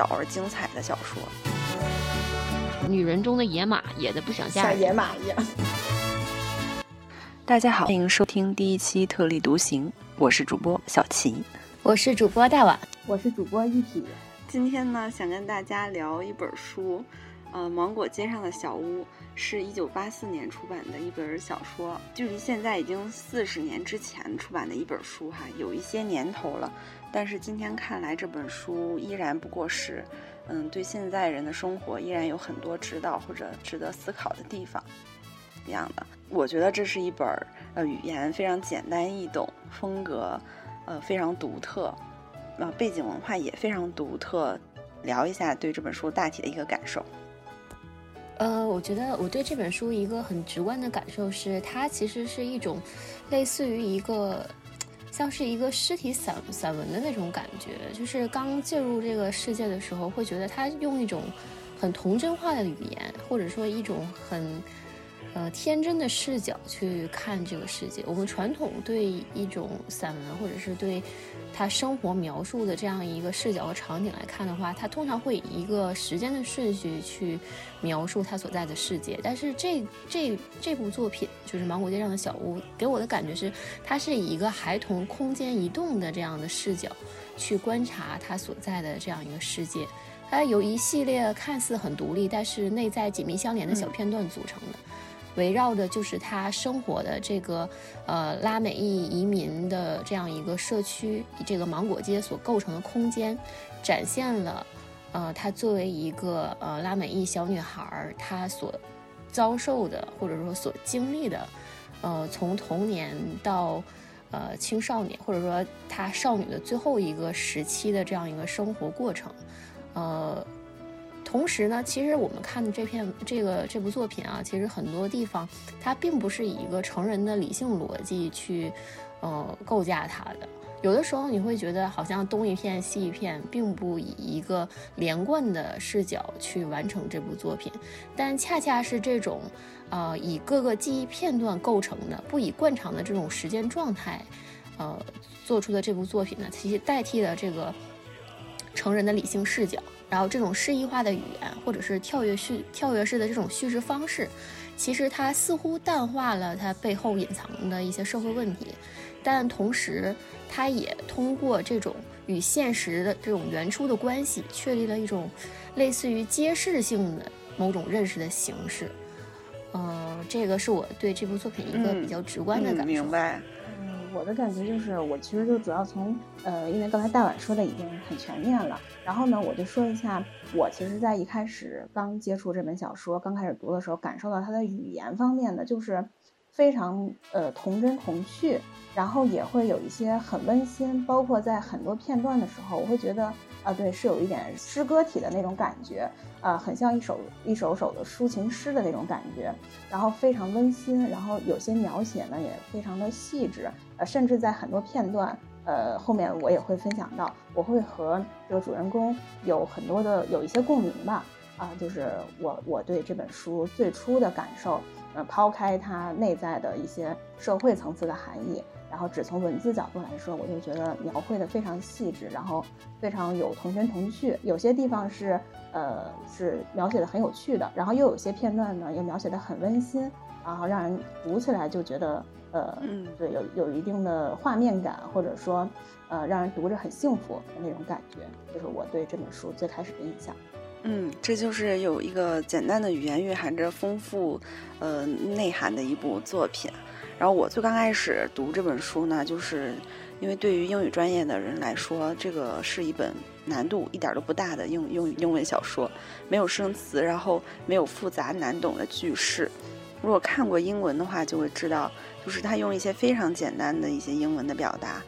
小而精彩的小说。女人中的野马，野的不想嫁，像野马一样。大家好，欢迎收听第一期特立独行，我是主播小齐，我是主播大碗，我是主播一体。今天呢，想跟大家聊一本书，呃，《芒果街上的小屋》是一九八四年出版的一本小说，距离现在已经四十年之前出版的一本书哈，有一些年头了。但是今天看来，这本书依然不过时，嗯，对现在人的生活依然有很多指导或者值得思考的地方。一样的，我觉得这是一本呃语言非常简单易懂，风格呃非常独特，呃背景文化也非常独特。聊一下对这本书大体的一个感受。呃，我觉得我对这本书一个很直观的感受是，它其实是一种类似于一个像是一个尸体散散文的那种感觉。就是刚进入这个世界的时候，会觉得它用一种很童真化的语言，或者说一种很。呃，天真的视角去看这个世界。我们传统对一种散文，或者是对他生活描述的这样一个视角和场景来看的话，他通常会以一个时间的顺序去描述他所在的世界。但是这这这部作品就是《芒果街上的小屋》，给我的感觉是，它是以一个孩童空间移动的这样的视角去观察他所在的这样一个世界。它由一系列看似很独立，但是内在紧密相连的小片段组成的。围绕的就是他生活的这个，呃，拉美裔移民的这样一个社区，这个芒果街所构成的空间，展现了，呃，他作为一个呃拉美裔小女孩，她所遭受的或者说所经历的，呃，从童年到呃青少年，或者说她少女的最后一个时期的这样一个生活过程，呃。同时呢，其实我们看的这片这个这部作品啊，其实很多地方它并不是以一个成人的理性逻辑去，呃，构架它的。有的时候你会觉得好像东一片西一片，并不以一个连贯的视角去完成这部作品。但恰恰是这种，呃，以各个记忆片段构成的，不以惯常的这种时间状态，呃，做出的这部作品呢，其实代替了这个成人的理性视角。然后这种诗意化的语言，或者是跳跃叙跳跃式的这种叙事方式，其实它似乎淡化了它背后隐藏的一些社会问题，但同时，它也通过这种与现实的这种原初的关系，确立了一种类似于揭示性的某种认识的形式。呃，这个是我对这部作品一个比较直观的感受。明白。我的感觉就是，我其实就主要从，呃，因为刚才大碗说的已经很全面了，然后呢，我就说一下，我其实，在一开始刚接触这本小说，刚开始读的时候，感受到它的语言方面的，就是非常呃童真童趣，然后也会有一些很温馨，包括在很多片段的时候，我会觉得。啊，对，是有一点诗歌体的那种感觉，啊，很像一首一首首的抒情诗的那种感觉，然后非常温馨，然后有些描写呢也非常的细致，呃，甚至在很多片段，呃，后面我也会分享到，我会和这个主人公有很多的有一些共鸣吧，啊，就是我我对这本书最初的感受，呃，抛开它内在的一些社会层次的含义。然后只从文字角度来说，我就觉得描绘的非常细致，然后非常有童真童趣。有些地方是，呃，是描写的很有趣的，然后又有些片段呢，又描写的很温馨，然后让人读起来就觉得，呃，对，有有一定的画面感，或者说，呃，让人读着很幸福的那种感觉，就是我对这本书最开始的印象。嗯，这就是有一个简单的语言蕴含着丰富，呃，内涵的一部作品。然后我最刚开始读这本书呢，就是因为对于英语专业的人来说，这个是一本难度一点都不大的英英英文小说，没有生词，然后没有复杂难懂的句式。如果看过英文的话，就会知道，就是他用一些非常简单的一些英文的表达，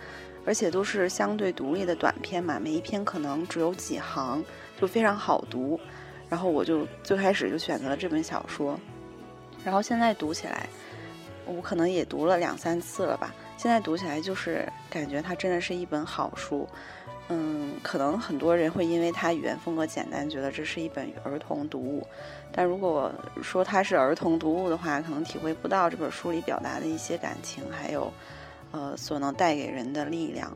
而且都是相对独立的短篇嘛，每一篇可能只有几行，就非常好读。然后我就最开始就选择了这本小说，然后现在读起来。我可能也读了两三次了吧，现在读起来就是感觉它真的是一本好书。嗯，可能很多人会因为它语言风格简单，觉得这是一本儿童读物。但如果说它是儿童读物的话，可能体会不到这本书里表达的一些感情，还有呃所能带给人的力量。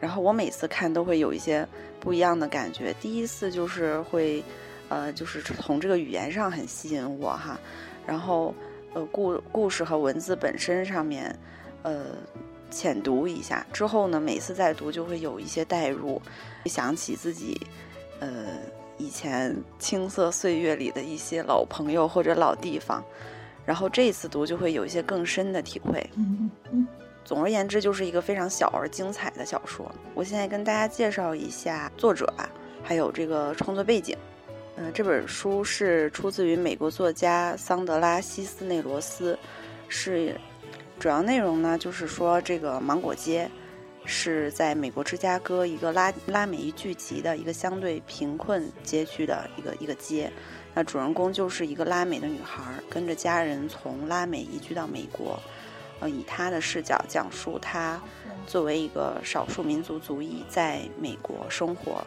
然后我每次看都会有一些不一样的感觉。第一次就是会，呃，就是从这个语言上很吸引我哈，然后呃故故事和文字本身上面，呃浅读一下之后呢，每次再读就会有一些代入，想起自己呃以前青涩岁月里的一些老朋友或者老地方，然后这次读就会有一些更深的体会。总而言之，就是一个非常小而精彩的小说。我现在跟大家介绍一下作者吧，还有这个创作背景。嗯，这本书是出自于美国作家桑德拉·西斯内罗斯，是主要内容呢，就是说这个芒果街是在美国芝加哥一个拉拉美裔聚集的一个相对贫困街区的一个一个街。那主人公就是一个拉美的女孩，跟着家人从拉美移居到美国。呃，以他的视角讲述他作为一个少数民族族裔在美国生活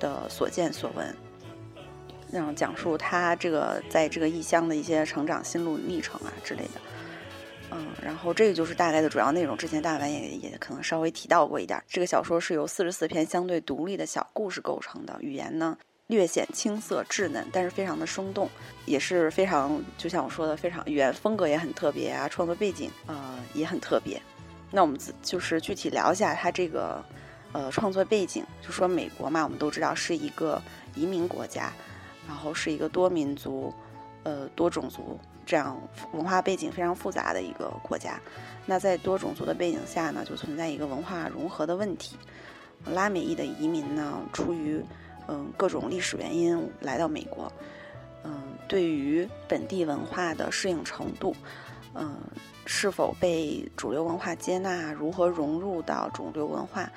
的所见所闻，然后讲述他这个在这个异乡的一些成长心路历程啊之类的。嗯，然后这个就是大概的主要内容。之前大白也也可能稍微提到过一点。这个小说是由四十四篇相对独立的小故事构成的，语言呢。略显青涩稚嫩，但是非常的生动，也是非常就像我说的，非常语言风格也很特别啊，创作背景呃也很特别。那我们就是具体聊一下它这个呃创作背景，就说美国嘛，我们都知道是一个移民国家，然后是一个多民族呃多种族这样文化背景非常复杂的一个国家。那在多种族的背景下呢，就存在一个文化融合的问题。拉美裔的移民呢，出于嗯，各种历史原因来到美国，嗯，对于本地文化的适应程度，嗯，是否被主流文化接纳，如何融入到主流文化，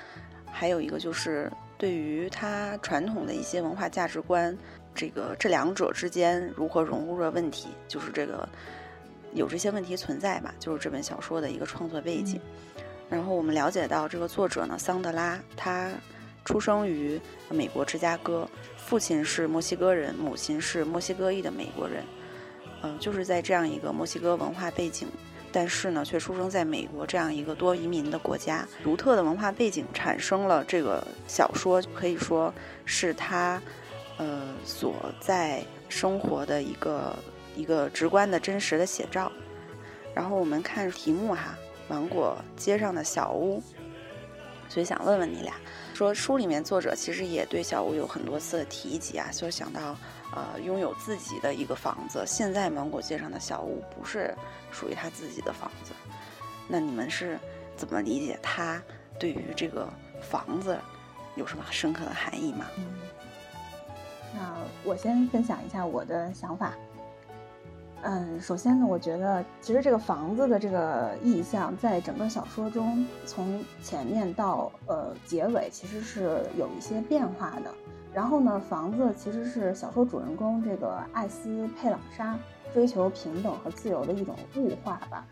还有一个就是对于他传统的一些文化价值观，这个这两者之间如何融入的问题，就是这个有这些问题存在吧，就是这本小说的一个创作背景。然后我们了解到这个作者呢，桑德拉，他。出生于美国芝加哥，父亲是墨西哥人，母亲是墨西哥裔的美国人。嗯，就是在这样一个墨西哥文化背景，但是呢，却出生在美国这样一个多移民的国家，独特的文化背景产生了这个小说，可以说是他呃所在生活的一个一个直观的真实的写照。然后我们看题目哈，芒果街上的小屋，所以想问问你俩。说书里面作者其实也对小屋有很多次的提及啊，就想到，呃，拥有自己的一个房子。现在芒果街上的小屋不是属于他自己的房子，那你们是怎么理解他对于这个房子有什么深刻的含义吗？那我先分享一下我的想法。嗯，首先呢，我觉得其实这个房子的这个意象，在整个小说中，从前面到呃结尾，其实是有一些变化的。然后呢，房子其实是小说主人公这个艾斯佩朗莎追求平等和自由的一种物化吧。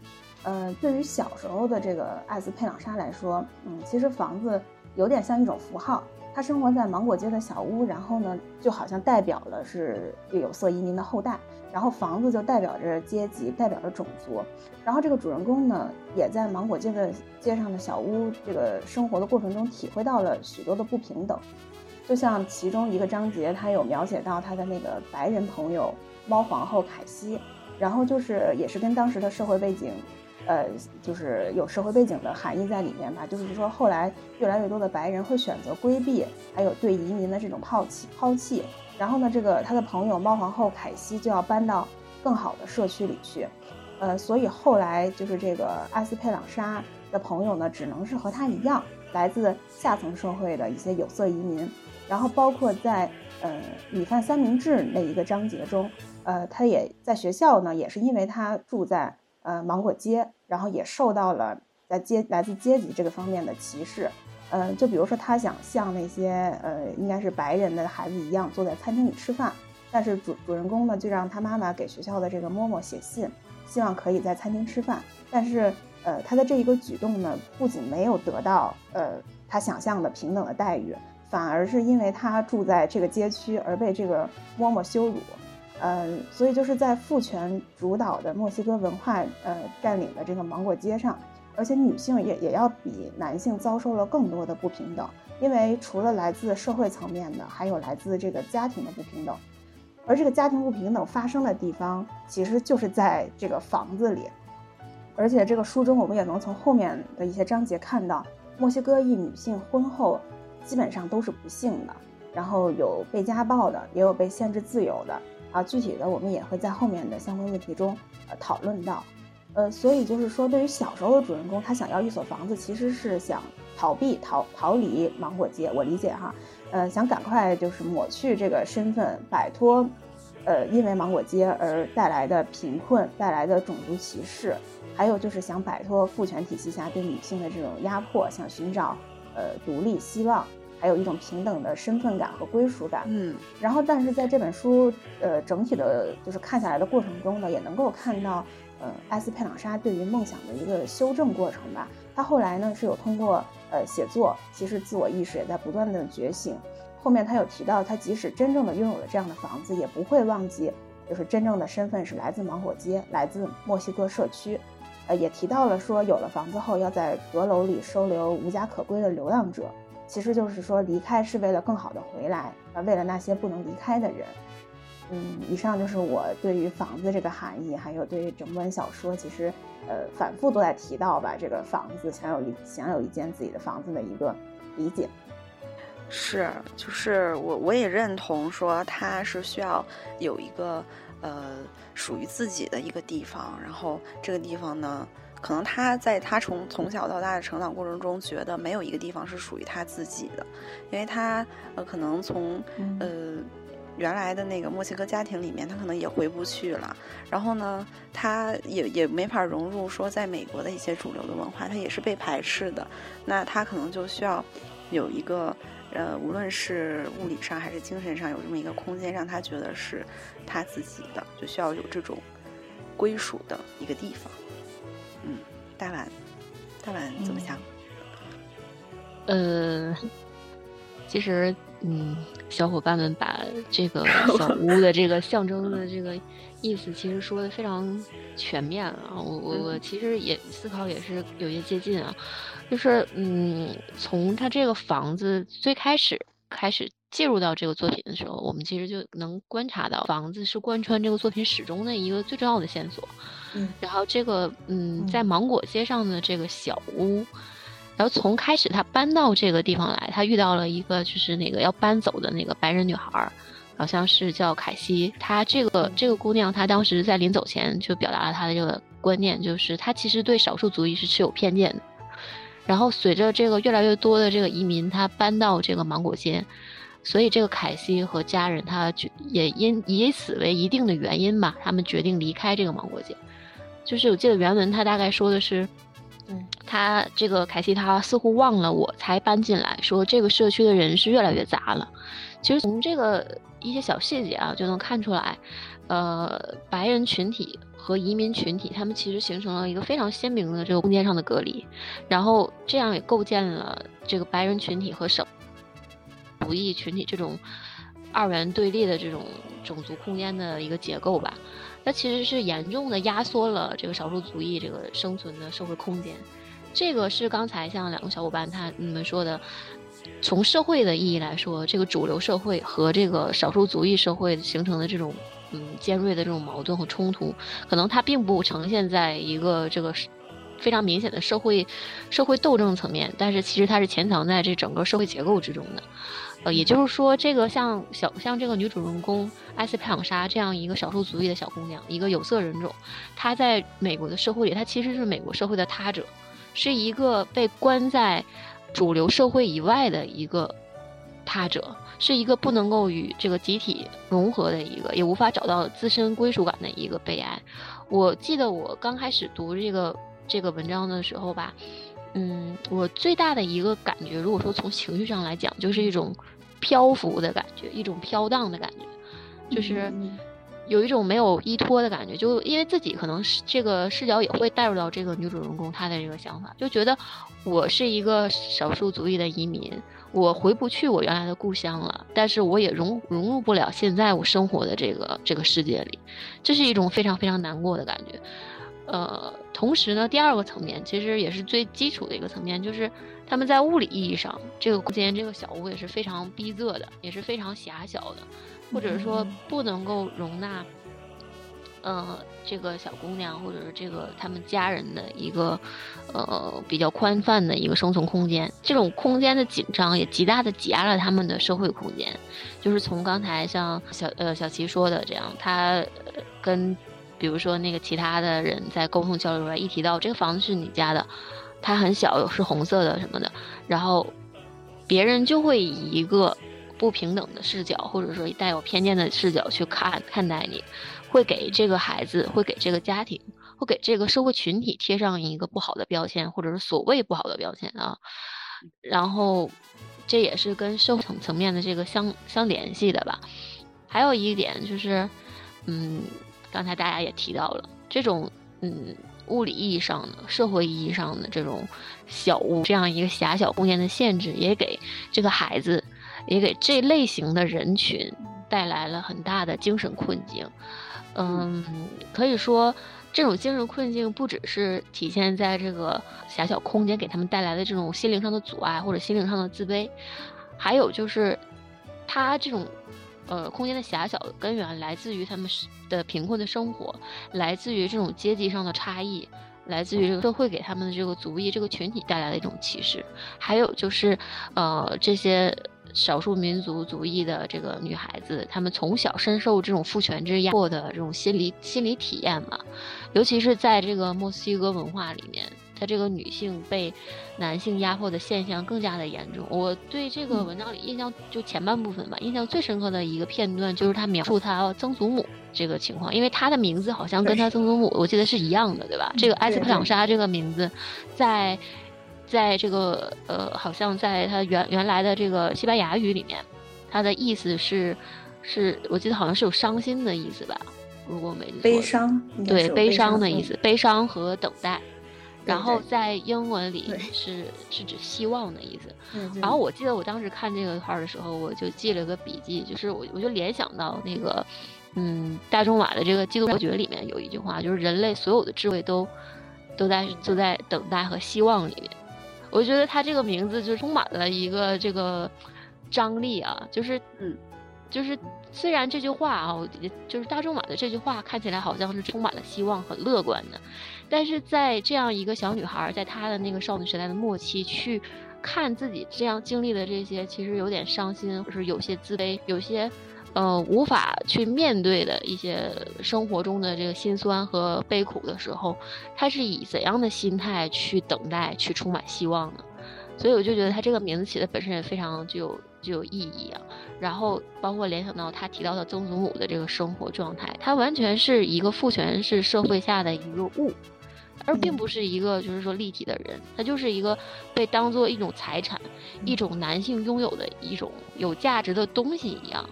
呃，对于小时候的这个艾斯佩朗莎来说，嗯，其实房子有点像一种符号。他生活在芒果街的小屋，然后呢，就好像代表了是有色移民的后代。然后房子就代表着阶级，代表着种族。然后这个主人公呢，也在芒果街的街上的小屋这个生活的过程中，体会到了许多的不平等。就像其中一个章节，他有描写到他的那个白人朋友猫皇后凯西，然后就是也是跟当时的社会背景。呃，就是有社会背景的含义在里面吧。就是说，后来越来越多的白人会选择规避，还有对移民的这种抛弃抛弃。然后呢，这个他的朋友猫皇后凯西就要搬到更好的社区里去。呃，所以后来就是这个阿斯佩朗莎的朋友呢，只能是和他一样，来自下层社会的一些有色移民。然后包括在呃米饭三明治那一个章节中，呃，他也在学校呢，也是因为他住在。呃，芒果街，然后也受到了在阶来自阶级这个方面的歧视。呃，就比如说他想像那些呃，应该是白人的孩子一样坐在餐厅里吃饭，但是主主人公呢就让他妈妈给学校的这个嬷嬷写信，希望可以在餐厅吃饭。但是呃，他的这一个举动呢，不仅没有得到呃他想象的平等的待遇，反而是因为他住在这个街区而被这个嬷嬷羞辱。嗯，所以就是在父权主导的墨西哥文化呃占领的这个芒果街上，而且女性也也要比男性遭受了更多的不平等，因为除了来自社会层面的，还有来自这个家庭的不平等。而这个家庭不平等发生的地方，其实就是在这个房子里。而且这个书中，我们也能从后面的一些章节看到，墨西哥裔女性婚后基本上都是不幸的，然后有被家暴的，也有被限制自由的啊。具体的，我们也会在后面的相关问题中呃讨论到。呃，所以就是说，对于小时候的主人公，他想要一所房子，其实是想逃避、逃逃离芒果街。我理解哈，呃，想赶快就是抹去这个身份，摆脱，呃，因为芒果街而带来的贫困带来的种族歧视，还有就是想摆脱父权体系下对女性的这种压迫，想寻找呃独立希望，还有一种平等的身份感和归属感。嗯，然后但是在这本书呃整体的就是看下来的过程中呢，也能够看到。呃，艾斯佩朗莎对于梦想的一个修正过程吧。他后来呢是有通过呃写作，其实自我意识也在不断的觉醒。后面他有提到，他即使真正的拥有了这样的房子，也不会忘记，就是真正的身份是来自芒果街，来自墨西哥社区。呃，也提到了说，有了房子后要在阁楼里收留无家可归的流浪者，其实就是说离开是为了更好的回来，呃，为了那些不能离开的人。嗯，以上就是我对于房子这个含义，还有对于整本小说，其实呃反复都在提到吧，这个房子想有一想有一间自己的房子的一个理解。是，就是我我也认同说，他是需要有一个呃属于自己的一个地方，然后这个地方呢，可能他在他从从小到大的成长过程中，觉得没有一个地方是属于他自己的，因为他呃可能从呃。原来的那个墨西哥家庭里面，他可能也回不去了。然后呢，他也也没法融入说在美国的一些主流的文化，他也是被排斥的。那他可能就需要有一个，呃，无论是物理上还是精神上，有这么一个空间，让他觉得是他自己的，就需要有这种归属的一个地方。嗯，大碗，大碗怎么想？呃，其实。嗯，小伙伴们把这个 小屋的这个象征的这个意思，其实说的非常全面啊。我我我其实也思考也是有些接近啊，就是嗯，从他这个房子最开始开始介入到这个作品的时候，我们其实就能观察到，房子是贯穿这个作品始终的一个最重要的线索。嗯，然后这个嗯，在芒果街上的这个小屋。然后从开始他搬到这个地方来，他遇到了一个就是那个要搬走的那个白人女孩，好像是叫凯西。她这个这个姑娘，她当时在临走前就表达了她的这个观念，就是她其实对少数族裔是持有偏见的。然后随着这个越来越多的这个移民，他搬到这个芒果街，所以这个凯西和家人，他决也因以此为一定的原因吧，他们决定离开这个芒果街。就是我记得原文他大概说的是。嗯他这个凯西，他似乎忘了我才搬进来，说这个社区的人是越来越杂了。其实从这个一些小细节啊，就能看出来，呃，白人群体和移民群体，他们其实形成了一个非常鲜明的这个空间上的隔离，然后这样也构建了这个白人群体和少族裔群体这种二元对立的这种种族空间的一个结构吧。那其实是严重的压缩了这个少数族裔这个生存的社会空间，这个是刚才像两个小伙伴他你们说的，从社会的意义来说，这个主流社会和这个少数族裔社会形成的这种嗯尖锐的这种矛盾和冲突，可能它并不呈现在一个这个非常明显的社会社会斗争层面，但是其实它是潜藏在这整个社会结构之中的。呃，也就是说，这个像小像这个女主人公艾斯佩朗莎这样一个少数族裔的小姑娘，一个有色人种，她在美国的社会里，她其实是美国社会的他者，是一个被关在主流社会以外的一个他者，是一个不能够与这个集体融合的一个，也无法找到自身归属感的一个悲哀。我记得我刚开始读这个这个文章的时候吧。嗯，我最大的一个感觉，如果说从情绪上来讲，就是一种漂浮的感觉，一种飘荡的感觉，就是有一种没有依托的感觉。就因为自己可能是这个视角也会带入到这个女主人公她的这个想法，就觉得我是一个少数族裔的移民，我回不去我原来的故乡了，但是我也融融入不了现在我生活的这个这个世界里，这是一种非常非常难过的感觉。呃，同时呢，第二个层面其实也是最基础的一个层面，就是他们在物理意义上，这个空间这个小屋也是非常逼仄的，也是非常狭小的，或者说不能够容纳，呃，这个小姑娘或者是这个他们家人的一个呃比较宽泛的一个生存空间。这种空间的紧张也极大的挤压了他们的社会空间。就是从刚才像小呃小齐说的这样，他跟。比如说，那个其他的人在沟通交流出来，一提到这个房子是你家的，它很小，是红色的什么的，然后别人就会以一个不平等的视角，或者说带有偏见的视角去看看待你，会给这个孩子，会给这个家庭，会给这个社会群体贴上一个不好的标签，或者是所谓不好的标签啊。然后这也是跟社会层层面的这个相相联系的吧。还有一点就是，嗯。刚才大家也提到了这种，嗯，物理意义上的、社会意义上的这种小屋，这样一个狭小空间的限制，也给这个孩子，也给这类型的人群带来了很大的精神困境。嗯，可以说，这种精神困境不只是体现在这个狭小空间给他们带来的这种心灵上的阻碍或者心灵上的自卑，还有就是，他这种。呃，空间的狭小的根源来自于他们的贫困的生活，来自于这种阶级上的差异，来自于这个社会给他们的这个族裔这个群体带来的一种歧视，还有就是，呃，这些少数民族族裔的这个女孩子，她们从小深受这种父权制压迫的这种心理心理体验嘛，尤其是在这个墨西哥文化里面。他这个女性被男性压迫的现象更加的严重。我对这个文章里印象就前半部分吧，印象最深刻的一个片段就是他描述他曾祖母这个情况，因为他的名字好像跟他曾祖母我记得是一样的，对吧？这个埃斯克朗莎这个名字，在在这个呃，好像在他原原来的这个西班牙语里面，它的意思是是我记得好像是有伤心的意思吧？如果没悲伤，对悲伤的意思，悲伤和等待。然后在英文里是是指希望的意思。然后我记得我当时看这个块儿的时候，我就记了个笔记，就是我我就联想到那个，嗯，大仲马的这个《基督伯爵》里面有一句话，就是人类所有的智慧都都在都在等待和希望里面。我觉得他这个名字就充满了一个这个张力啊，就是嗯，就是虽然这句话啊，就是大仲马的这句话看起来好像是充满了希望、很乐观的。但是在这样一个小女孩，在她的那个少女时代的末期，去看自己这样经历的这些，其实有点伤心，或是有些自卑，有些，呃，无法去面对的一些生活中的这个心酸和悲苦的时候，她是以怎样的心态去等待，去充满希望呢？所以我就觉得她这个名字起的本身也非常具有具有意义啊。然后包括联想到他提到的曾祖母的这个生活状态，她完全是一个父权式社会下的一个物。而并不是一个就是说立体的人，他就是一个被当做一种财产，一种男性拥有的一种有价值的东西一样，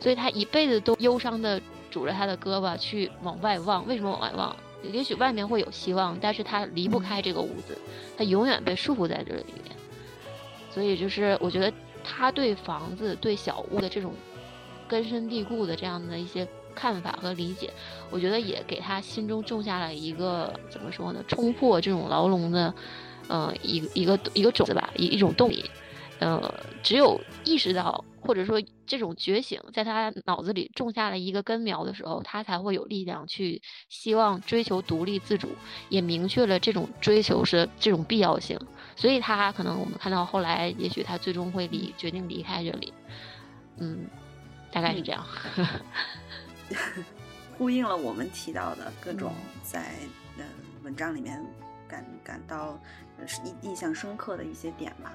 所以他一辈子都忧伤的拄着他的胳膊去往外望。为什么往外望？也许外面会有希望，但是他离不开这个屋子，他永远被束缚在这里面。所以就是我觉得他对房子、对小屋的这种根深蒂固的这样的一些。看法和理解，我觉得也给他心中种下了一个怎么说呢？冲破这种牢笼的，呃，一一个一个种子吧，一一种动力。呃，只有意识到或者说这种觉醒在他脑子里种下了一个根苗的时候，他才会有力量去希望追求独立自主，也明确了这种追求是这种必要性。所以他可能我们看到后来，也许他最终会离决定离开这里。嗯，大概是这样。呼应了我们提到的各种在呃文章里面感感到印印象深刻的一些点吧。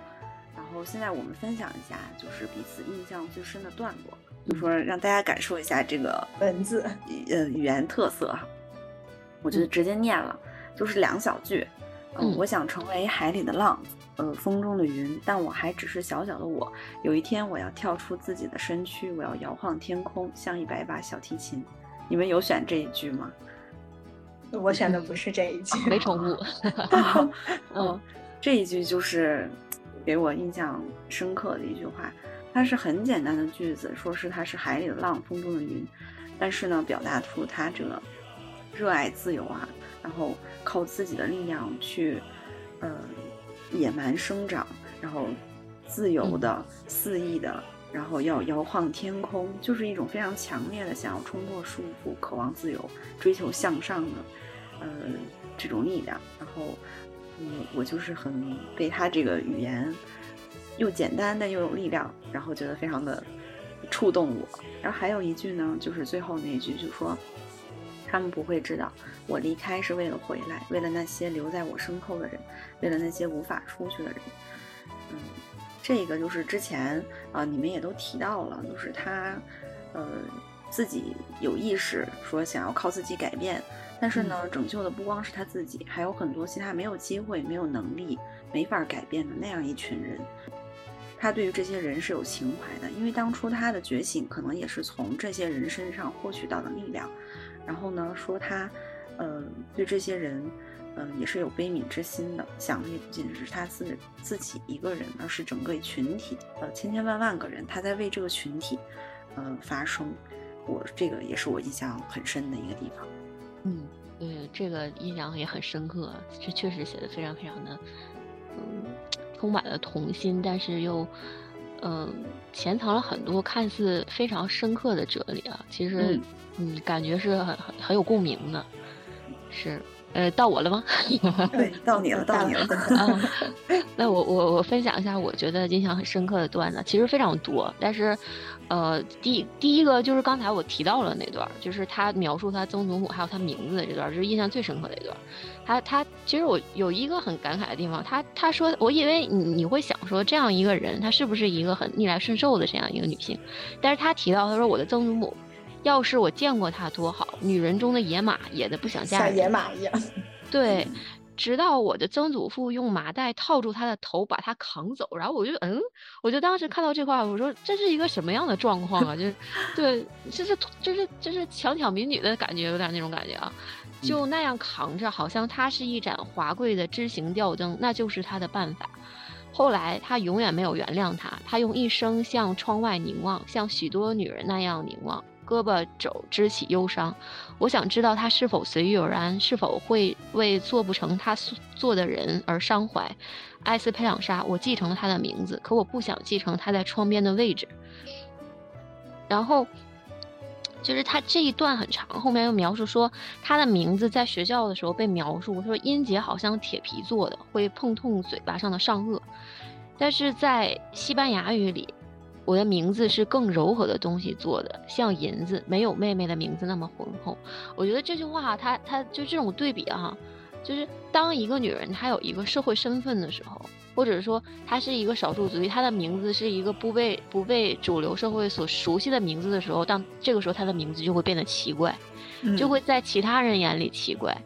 然后现在我们分享一下，就是彼此印象最深的段落，就说让大家感受一下这个 文字呃语言特色哈。我就直接念了，就是两小句。嗯，我想成为海里的浪。呃，风中的云，但我还只是小小的我。有一天，我要跳出自己的身躯，我要摇晃天空，像一百把小提琴。你们有选这一句吗？我选的不是这一句，没重复。嗯，这一句就是给我印象深刻的一句话。它是很简单的句子，说是它是海里的浪，风中的云，但是呢，表达出他这个热爱自由啊，然后靠自己的力量去，呃，野蛮生长，然后自由的、肆意的，然后要摇晃天空，就是一种非常强烈的想要冲破束缚、渴望自由、追求向上的，呃，这种力量。然后，嗯，我就是很被他这个语言又简单但又有力量，然后觉得非常的触动我。然后还有一句呢，就是最后那一句，就说。他们不会知道，我离开是为了回来，为了那些留在我身后的人，为了那些无法出去的人。嗯，这个就是之前啊，你们也都提到了，就是他，呃，自己有意识说想要靠自己改变，但是呢，拯救的不光是他自己，还有很多其他没有机会、没有能力、没法改变的那样一群人。他对于这些人是有情怀的，因为当初他的觉醒可能也是从这些人身上获取到的力量。然后呢，说他，呃，对这些人，呃，也是有悲悯之心的，想的也不仅是他自自己一个人，而是整个群体，呃，千千万万个人，他在为这个群体，呃，发声。我这个也是我印象很深的一个地方。嗯，对，这个印象也很深刻，这确实写的非常非常的，嗯，充满了童心，但是又，嗯，潜藏了很多看似非常深刻的哲理啊，其实。嗯，感觉是很很很有共鸣的，是，呃，到我了吗？对，到你了，到你了。那我我我分享一下，我觉得印象很深刻的段子，其实非常多，但是，呃，第第一个就是刚才我提到了那段，就是他描述他曾祖母还有他名字的这段，就是印象最深刻的一段。他他其实我有一个很感慨的地方，他他说，我以为你你会想说这样一个人，他是不是一个很逆来顺受的这样一个女性？但是他提到他说我的曾祖母。要是我见过他多好，女人中的野马，野的不想嫁人，像野马一样。对，直到我的曾祖父用麻袋套住他的头，把他扛走，然后我就嗯，我就当时看到这块，我说这是一个什么样的状况啊？就是，对，这是这是这是强抢民女的感觉，有点那种感觉啊，就那样扛着，好像他是一盏华贵的枝形吊灯，那就是他的办法。后来他永远没有原谅他，他用一生向窗外凝望，像许多女人那样凝望。胳膊肘支起忧伤，我想知道他是否随遇而安，是否会为做不成他做的人而伤怀。艾斯佩朗莎，我继承了他的名字，可我不想继承他在窗边的位置。然后，就是他这一段很长，后面又描述说他的名字在学校的时候被描述，他说音节好像铁皮做的，会碰痛嘴巴上的上颚。但是在西班牙语里。我的名字是更柔和的东西做的，像银子，没有妹妹的名字那么浑厚。我觉得这句话，它它就这种对比哈，就是当一个女人她有一个社会身份的时候，或者说她是一个少数族裔，她的名字是一个不被不被主流社会所熟悉的名字的时候，当这个时候她的名字就会变得奇怪，就会在其他人眼里奇怪。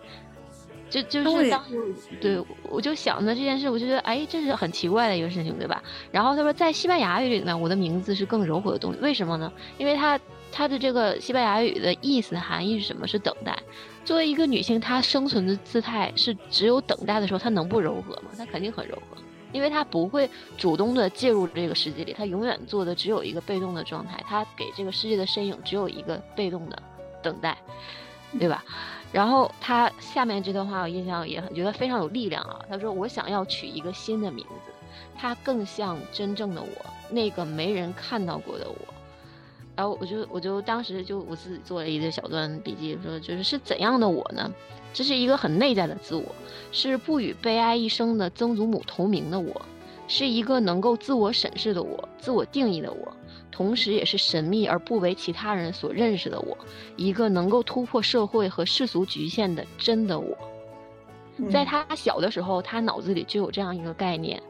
就就是当时，对我就想着这件事，我就觉得，哎，这是很奇怪的一个事情，对吧？然后他说，在西班牙语里呢，我的名字是更柔和的东西，为什么呢？因为他他的这个西班牙语的意思含义是什么？是等待。作为一个女性，她生存的姿态是只有等待的时候，她能不柔和吗？她肯定很柔和，因为她不会主动的介入这个世界里，她永远做的只有一个被动的状态，她给这个世界的身影只有一个被动的等待，对吧？然后他下面这段话我印象也很觉得非常有力量啊。他说：“我想要取一个新的名字，它更像真正的我，那个没人看到过的我。”然后我就我就当时就我自己做了一个小段笔记，说就是是怎样的我呢？这是一个很内在的自我，是不与悲哀一生的曾祖母同名的我，是一个能够自我审视的我，自我定义的我。同时，也是神秘而不为其他人所认识的我，一个能够突破社会和世俗局限的真的我。在他小的时候，他脑子里就有这样一个概念：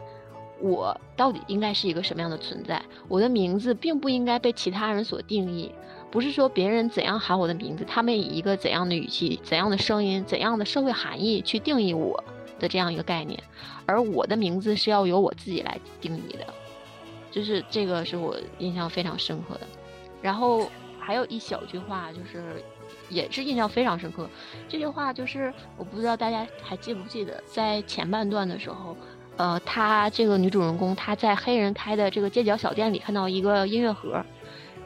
我到底应该是一个什么样的存在？我的名字并不应该被其他人所定义，不是说别人怎样喊我的名字，他们以一个怎样的语气、怎样的声音、怎样的社会含义去定义我的这样一个概念，而我的名字是要由我自己来定义的。就是这个是我印象非常深刻的，然后还有一小句话，就是也是印象非常深刻。这句话就是我不知道大家还记不记得，在前半段的时候，呃，她这个女主人公她在黑人开的这个街角小店里看到一个音乐盒，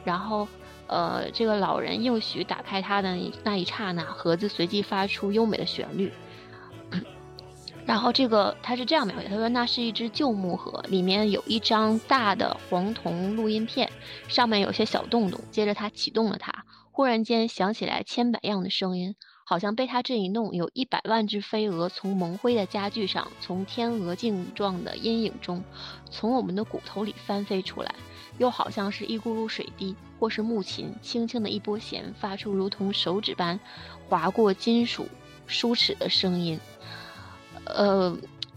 然后呃，这个老人应许打开它的那一刹那，盒子随即发出优美的旋律。然后这个他是这样描写，他说那是一只旧木盒，里面有一张大的黄铜录音片，上面有些小洞洞。接着他启动了它，忽然间响起来千百样的声音，好像被他这一弄，有一百万只飞蛾从蒙灰的家具上，从天鹅颈状的阴影中，从我们的骨头里翻飞出来，又好像是一咕噜水滴，或是木琴轻轻的一拨弦，发出如同手指般划过金属梳齿的声音。呃，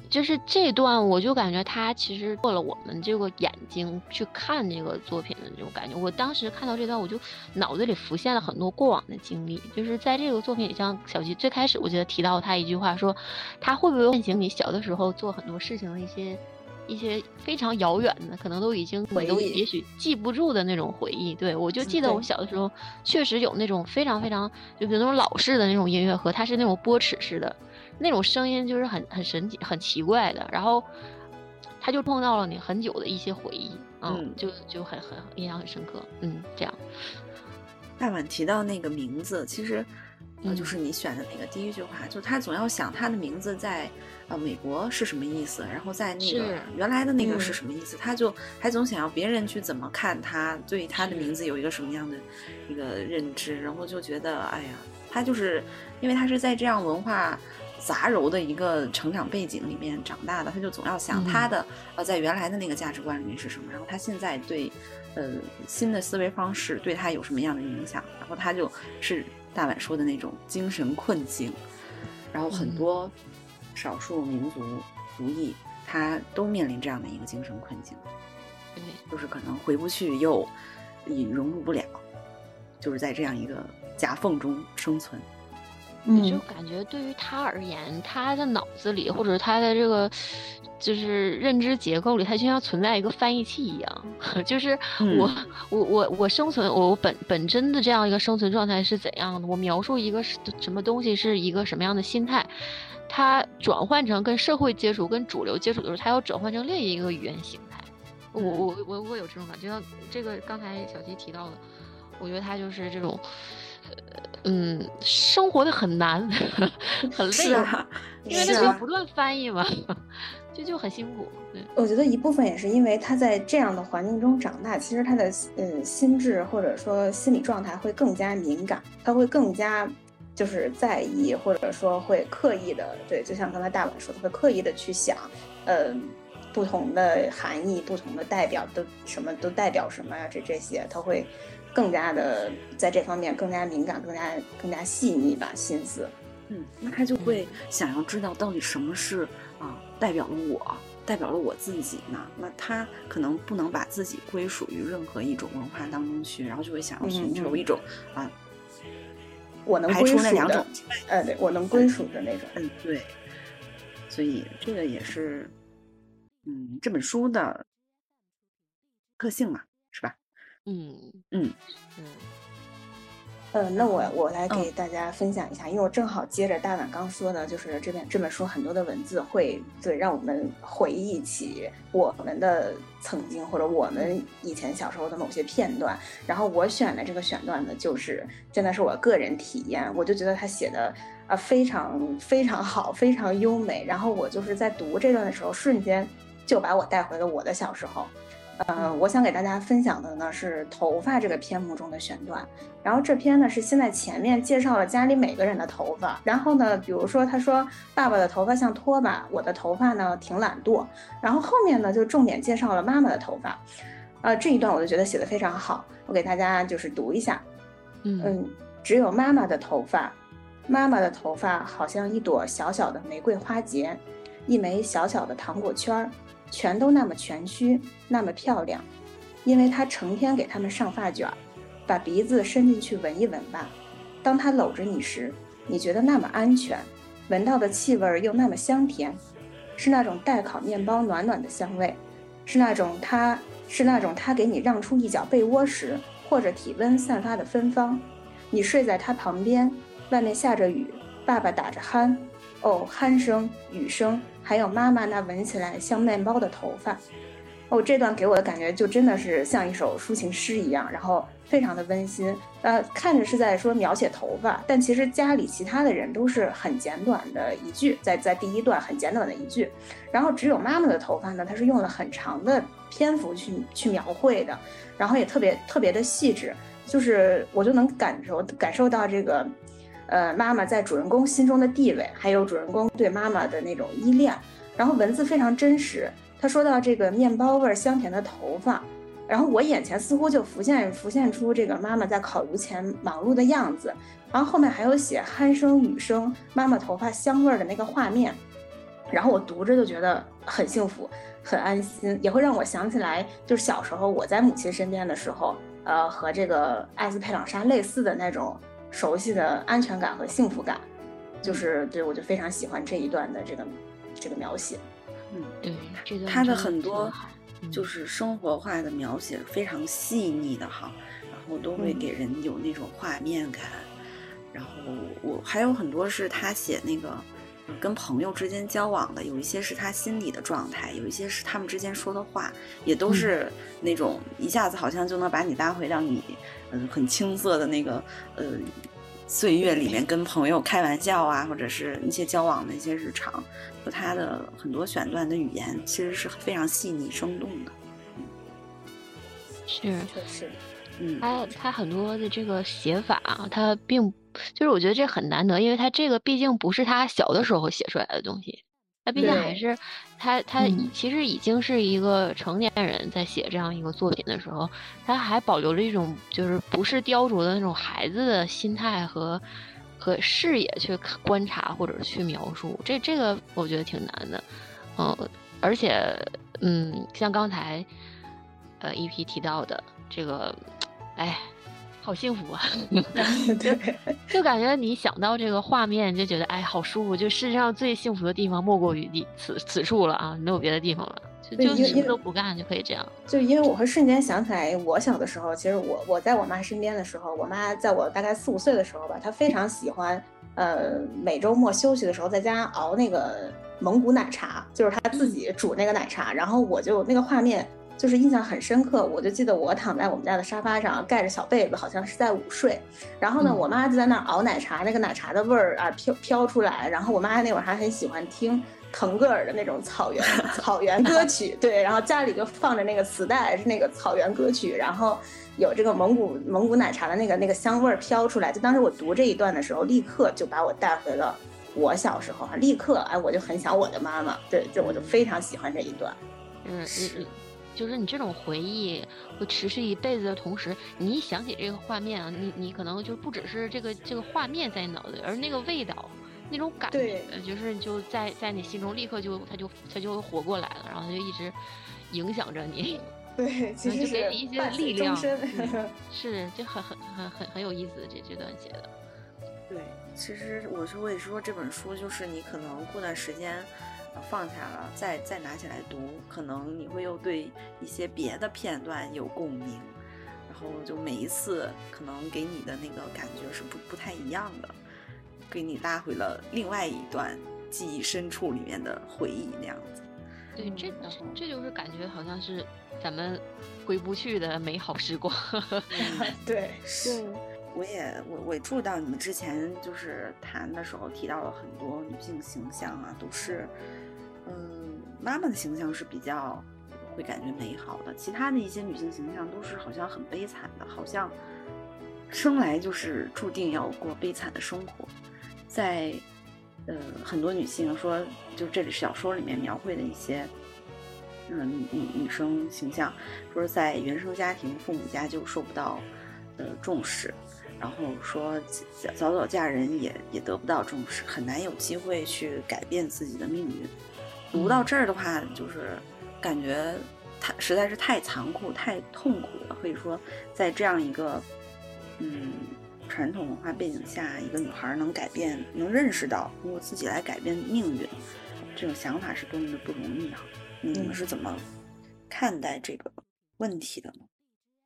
就是这段，我就感觉他其实过了我们这个眼睛去看这个作品的这种感觉。我当时看到这段，我就脑子里浮现了很多过往的经历。就是在这个作品里，像小吉最开始，我记得提到他一句话，说他会不会唤醒你小的时候做很多事情的一些一些非常遥远的，可能都已经你都也许记不住的那种回忆。对我就记得我小的时候，确实有那种非常非常就比如那种老式的那种音乐盒，它是那种波尺式的。那种声音就是很很神奇、很奇怪的，然后他就碰到了你很久的一些回忆，嗯，就就很很印象很深刻，嗯，这样。大碗提到那个名字，其实呃就是你选的那个第一句话，就他总要想他的名字在呃美国是什么意思，然后在那个原来的那个是什么意思，他就还总想要别人去怎么看他，对他的名字有一个什么样的一个认知，然后就觉得哎呀，他就是因为他是在这样文化。杂糅的一个成长背景里面长大的，他就总要想他的呃，在原来的那个价值观里面是什么，然后他现在对呃新的思维方式对他有什么样的影响，然后他就是大碗说的那种精神困境，然后很多少数民族族裔他都面临这样的一个精神困境，对，就是可能回不去又也融入不了，就是在这样一个夹缝中生存。你就感觉对于他而言，他的脑子里或者他的这个就是认知结构里，他就像存在一个翻译器一样。就是我我我我生存我本本真的这样一个生存状态是怎样的？我描述一个什么东西是一个什么样的心态？它转换成跟社会接触、跟主流接触的时候，它要转换成另一个语言形态。我我我我有这种感觉。像这个刚才小吉提到的，我觉得他就是这种。嗯，生活的很难，很累啊，因为他需要不断翻译嘛，就就很辛苦。对，我觉得一部分也是因为他在这样的环境中长大，其实他的嗯心智或者说心理状态会更加敏感，他会更加就是在意，或者说会刻意的，对，就像刚才大碗说的，会刻意的去想，呃，不同的含义、不同的代表都什么都代表什么呀？这这些他会。更加的在这方面更加敏感，更加更加细腻吧心思，嗯，那他就会想要知道到底什么是啊代表了我，代表了我自己呢？那他可能不能把自己归属于任何一种文化当中去，然后就会想要寻求一种啊，我能排除那两种，呃，对我能归属的那种，嗯，对，所以这个也是嗯这本书的特性嘛，是吧？嗯嗯嗯，呃，那我我来给大家分享一下，因为我正好接着大碗刚说的，就是这本这本书很多的文字会对让我们回忆起我们的曾经或者我们以前小时候的某些片段。然后我选的这个选段呢，就是真的是我个人体验，我就觉得他写的啊非常非常好，非常优美。然后我就是在读这段的时候，瞬间就把我带回了我的小时候。呃，我想给大家分享的呢是头发这个篇目中的选段。然后这篇呢是先在前面介绍了家里每个人的头发，然后呢，比如说他说爸爸的头发像拖把，我的头发呢挺懒惰。然后后面呢就重点介绍了妈妈的头发。呃，这一段我就觉得写的非常好，我给大家就是读一下。嗯，只有妈妈的头发，妈妈的头发好像一朵小小的玫瑰花结，一枚小小的糖果圈儿。全都那么蜷曲，那么漂亮，因为他成天给他们上发卷儿，把鼻子伸进去闻一闻吧。当他搂着你时，你觉得那么安全，闻到的气味又那么香甜，是那种待烤面包暖暖的香味，是那种他是那种他给你让出一角被窝时或者体温散发的芬芳。你睡在他旁边，外面下着雨，爸爸打着鼾。哦，鼾声、雨声，还有妈妈那闻起来像面包的头发，哦，这段给我的感觉就真的是像一首抒情诗一样，然后非常的温馨。呃，看着是在说描写头发，但其实家里其他的人都是很简短的一句，在在第一段很简短的一句，然后只有妈妈的头发呢，它是用了很长的篇幅去去描绘的，然后也特别特别的细致，就是我就能感受感受到这个，呃，妈妈在主人公心中的地位，还有主人公对妈妈的那种依恋，然后文字非常真实。他说到这个面包味香甜的头发，然后我眼前似乎就浮现浮现出这个妈妈在烤炉前忙碌的样子，然后后面还有写鼾声、雨声、妈妈头发香味的那个画面，然后我读着就觉得很幸福、很安心，也会让我想起来，就是小时候我在母亲身边的时候，呃，和这个艾斯佩朗莎类似的那种熟悉的安全感和幸福感，就是对我就非常喜欢这一段的这个这个描写。嗯，对，这个他的很多就是生活化的描写非常细腻的哈，然后都会给人有那种画面感。然后我还有很多是他写那个跟朋友之间交往的，有一些是他心里的状态，有一些是他们之间说的话，也都是那种一下子好像就能把你拉回到你嗯很青涩的那个呃。岁月里面跟朋友开玩笑啊，或者是一些交往的一些日常，和他的很多选段的语言其实是非常细腻生动的。是，确实，嗯，他他很多的这个写法，他并就是我觉得这很难得，因为他这个毕竟不是他小的时候写出来的东西。他毕竟还是他，他其实已经是一个成年人在写这样一个作品的时候，他还保留了一种就是不是雕琢的那种孩子的心态和和视野去观察或者去描述。这这个我觉得挺难的，嗯，而且嗯，像刚才呃一批提到的这个，哎。好幸福啊！对，就感觉你想到这个画面，就觉得哎，好舒服。就世界上最幸福的地方莫过于你此此处了啊，没有别的地方了。就就什么都不干就可以这样。就因为我会瞬间想起来，我小的时候，其实我我在我妈身边的时候，我妈在我大概四五岁的时候吧，她非常喜欢，呃，每周末休息的时候在家熬那个蒙古奶茶，就是她自己煮那个奶茶，然后我就那个画面。就是印象很深刻，我就记得我躺在我们家的沙发上，盖着小被子，好像是在午睡。然后呢，我妈就在那儿熬奶茶，那个奶茶的味儿啊飘飘出来。然后我妈那会儿还很喜欢听腾格尔的那种草原 草原歌曲，对。然后家里就放着那个磁带，是那个草原歌曲，然后有这个蒙古蒙古奶茶的那个那个香味儿飘出来。就当时我读这一段的时候，立刻就把我带回了我小时候啊，立刻哎，我就很想我的妈妈。对，就我就非常喜欢这一段。嗯，是。就是你这种回忆会持续一辈子的同时，你一想起这个画面啊，你你可能就不只是这个这个画面在你脑子里，而那个味道，那种感觉，就是就在在你心中立刻就它就它就活过来了，然后它就一直影响着你。对，其实就给你一些力量。是，就很很很很很有意思这这段写的。对，其实我是我也是说这本书就是你可能过段时间。放下了，再再拿起来读，可能你会又对一些别的片段有共鸣，然后就每一次可能给你的那个感觉是不不太一样的，给你拉回了另外一段记忆深处里面的回忆那样子。对，这这就是感觉好像是咱们回不去的美好时光。对，是。我也我我注意到你们之前就是谈的时候提到了很多女性形象啊，都是。嗯，妈妈的形象是比较会感觉美好的，其他的一些女性形象都是好像很悲惨的，好像生来就是注定要过悲惨的生活。在呃很多女性说，就这里小说里面描绘的一些嗯女女生形象，说是在原生家庭父母家就受不到呃重视，然后说早早嫁人也也得不到重视，很难有机会去改变自己的命运。读到这儿的话，就是感觉太实在是太残酷、太痛苦了。可以说，在这样一个嗯传统文化背景下，一个女孩能改变、能认识到通过自己来改变命运，这种想法是多么的不容易啊！你们是怎么看待这个问题的呢？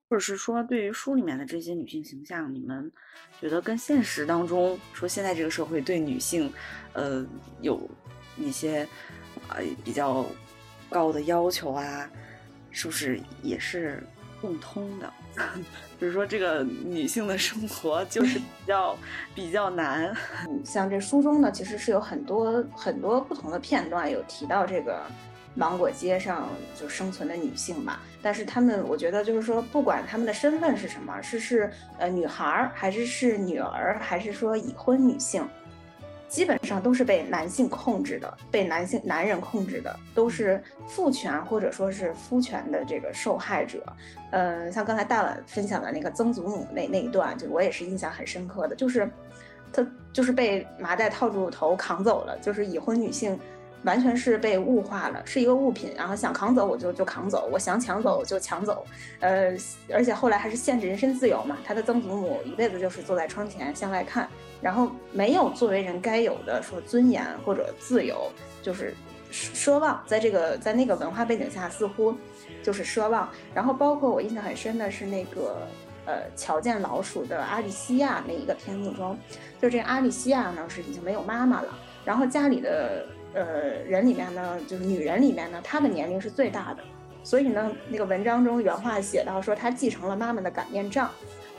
或者是说，对于书里面的这些女性形象，你们觉得跟现实当中说现在这个社会对女性，呃，有一些。呃，比较高的要求啊，是不是也是共通的？比如说，这个女性的生活就是比较比较难。像这书中呢，其实是有很多很多不同的片段有提到这个芒果街上就生存的女性嘛。但是她们，我觉得就是说，不管她们的身份是什么，是是呃女孩儿，还是是女儿，还是说已婚女性。基本上都是被男性控制的，被男性男人控制的，都是父权或者说是夫权的这个受害者。呃，像刚才大碗分享的那个曾祖母那那一段，就我也是印象很深刻的，就是他就是被麻袋套住头扛走了，就是已婚女性完全是被物化了，是一个物品，然后想扛走我就就扛走，我想抢走就抢走。呃，而且后来还是限制人身自由嘛，他的曾祖母一辈子就是坐在窗前向外看。然后没有作为人该有的说尊严或者自由，就是奢望，在这个在那个文化背景下，似乎就是奢望。然后包括我印象很深的是那个呃瞧见老鼠的阿里西亚那一个片子中，就这阿里西亚呢是已经没有妈妈了，然后家里的呃人里面呢，就是女人里面呢，她的年龄是最大的，所以呢那个文章中原话写到说她继承了妈妈的擀面杖。